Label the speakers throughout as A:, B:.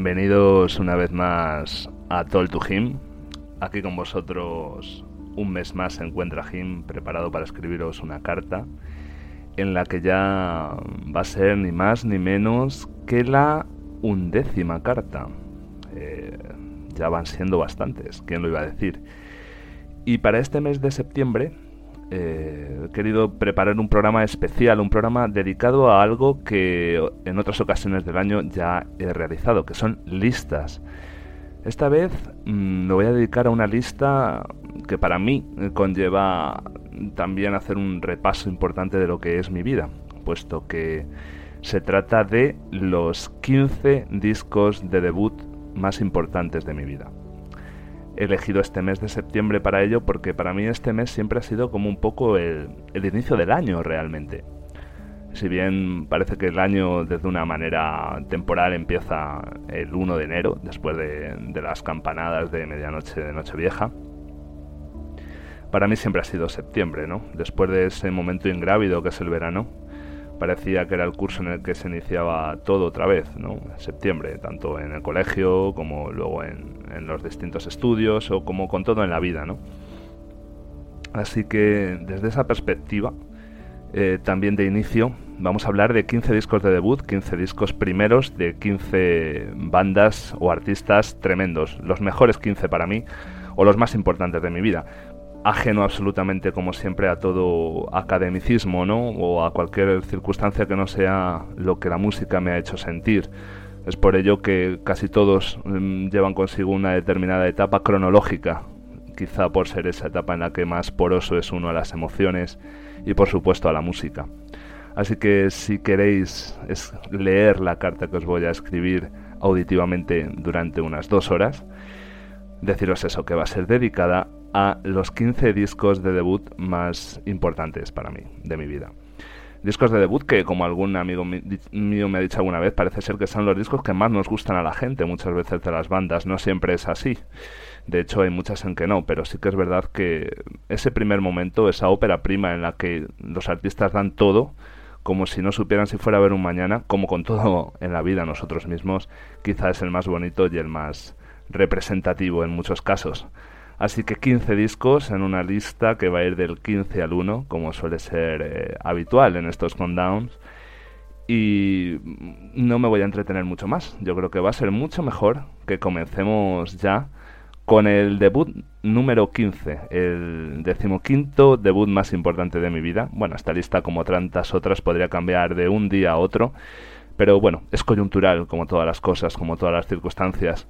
A: Bienvenidos una vez más a Tol to Him. Aquí con vosotros un mes más se encuentra Him preparado para escribiros una carta en la que ya va a ser ni más ni menos que la undécima carta. Eh, ya van siendo bastantes, ¿quién lo iba a decir? Y para este mes de septiembre eh, he querido preparar un programa especial, un programa dedicado a algo que en otras ocasiones del año ya he realizado, que son listas. Esta vez mm, me voy a dedicar a una lista que para mí conlleva también hacer un repaso importante de lo que es mi vida, puesto que se trata de los 15 discos de debut más importantes de mi vida he elegido este mes de septiembre para ello porque para mí este mes siempre ha sido como un poco el, inicio del año realmente. Si bien parece que el año desde una manera temporal empieza el 1 de enero, después de, de las campanadas de medianoche de Nochevieja, para mí siempre ha sido septiembre, ¿no? Después de ese momento ingrávido que es el verano, parecía que era el curso en el que se iniciaba todo otra vez, ¿no? En septiembre, tanto en el colegio como luego en, los distintos estudios o como con todo en la vida, ¿no? Así que desde esa perspectiva, eh, también de inicio, vamos a hablar de 15 discos de debut, 15 discos primeros de 15 bandas o artistas tremendos, los mejores 15 para mí o los más importantes de mi vida ajeno absolutamente, como siempre, a todo academicismo, ¿no? O a cualquier circunstancia que no sea lo que la música me ha hecho sentir. Es por ello que casi todos mm, llevan consigo una determinada etapa cronológica, quizá por ser esa etapa en la que más poroso es uno a las emociones y por supuesto a la música. Así que si queréis leer la carta que os voy a escribir auditivamente durante unas dos horas, deciros eso, que va a ser dedicada a los 15 discos de debut más importantes para mí, de mi vida. Discos de debut que, como algún amigo mío me ha dicho alguna vez, parece ser que son los discos que más nos gustan a la gente muchas veces de las bandas. No siempre es así. De hecho, hay muchas en que no, pero sí que es verdad que ese primer momento, esa ópera prima en la que los artistas dan todo, como si no supieran si fuera a haber un mañana, como con todo en la vida nosotros mismos, quizá es el más bonito y el más representativo en muchos casos. Así que 15 discos en una lista que va a ir del 15 al 1, como suele ser eh, habitual en estos countdowns. Y no me voy a entretener mucho más. Yo creo que va a ser mucho mejor que comencemos ya con el debut número 15, el decimoquinto debut más importante de mi vida. Bueno, esta lista, como tantas otras, podría cambiar de un día a otro, pero bueno, es coyuntural, como todas las cosas, como todas las circunstancias,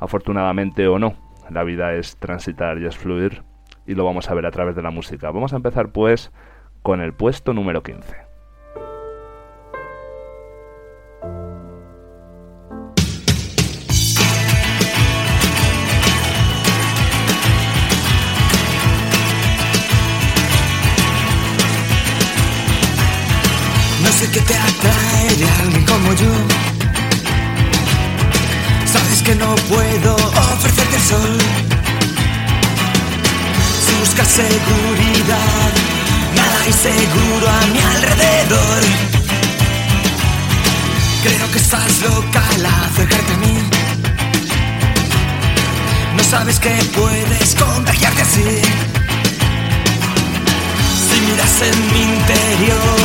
A: afortunadamente o no la vida es transitar y es fluir y lo vamos a ver a través de la música. Vamos a empezar pues con el puesto número 15.
B: No sé qué te atrae alguien como yo que no puedo ofrecerte el sol. Si buscas seguridad, nada hay seguro a mi alrededor. Creo que estás loca al acercarte a mí. No sabes que puedes contagiarte así. Si miras en mi interior,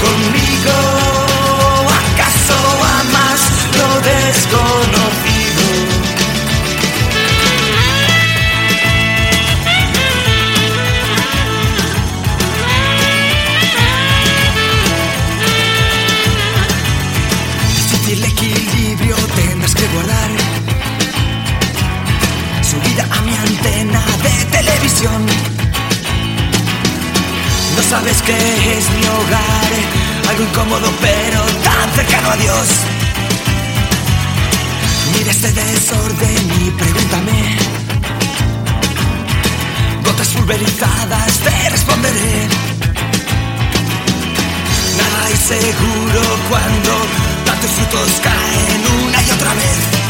B: conmigo? Sabes que es mi hogar, algo incómodo pero tan cercano a Dios. Mira este desorden y pregúntame. Gotas pulverizadas, te responderé. Nada hay seguro cuando tantos frutos caen una y otra vez.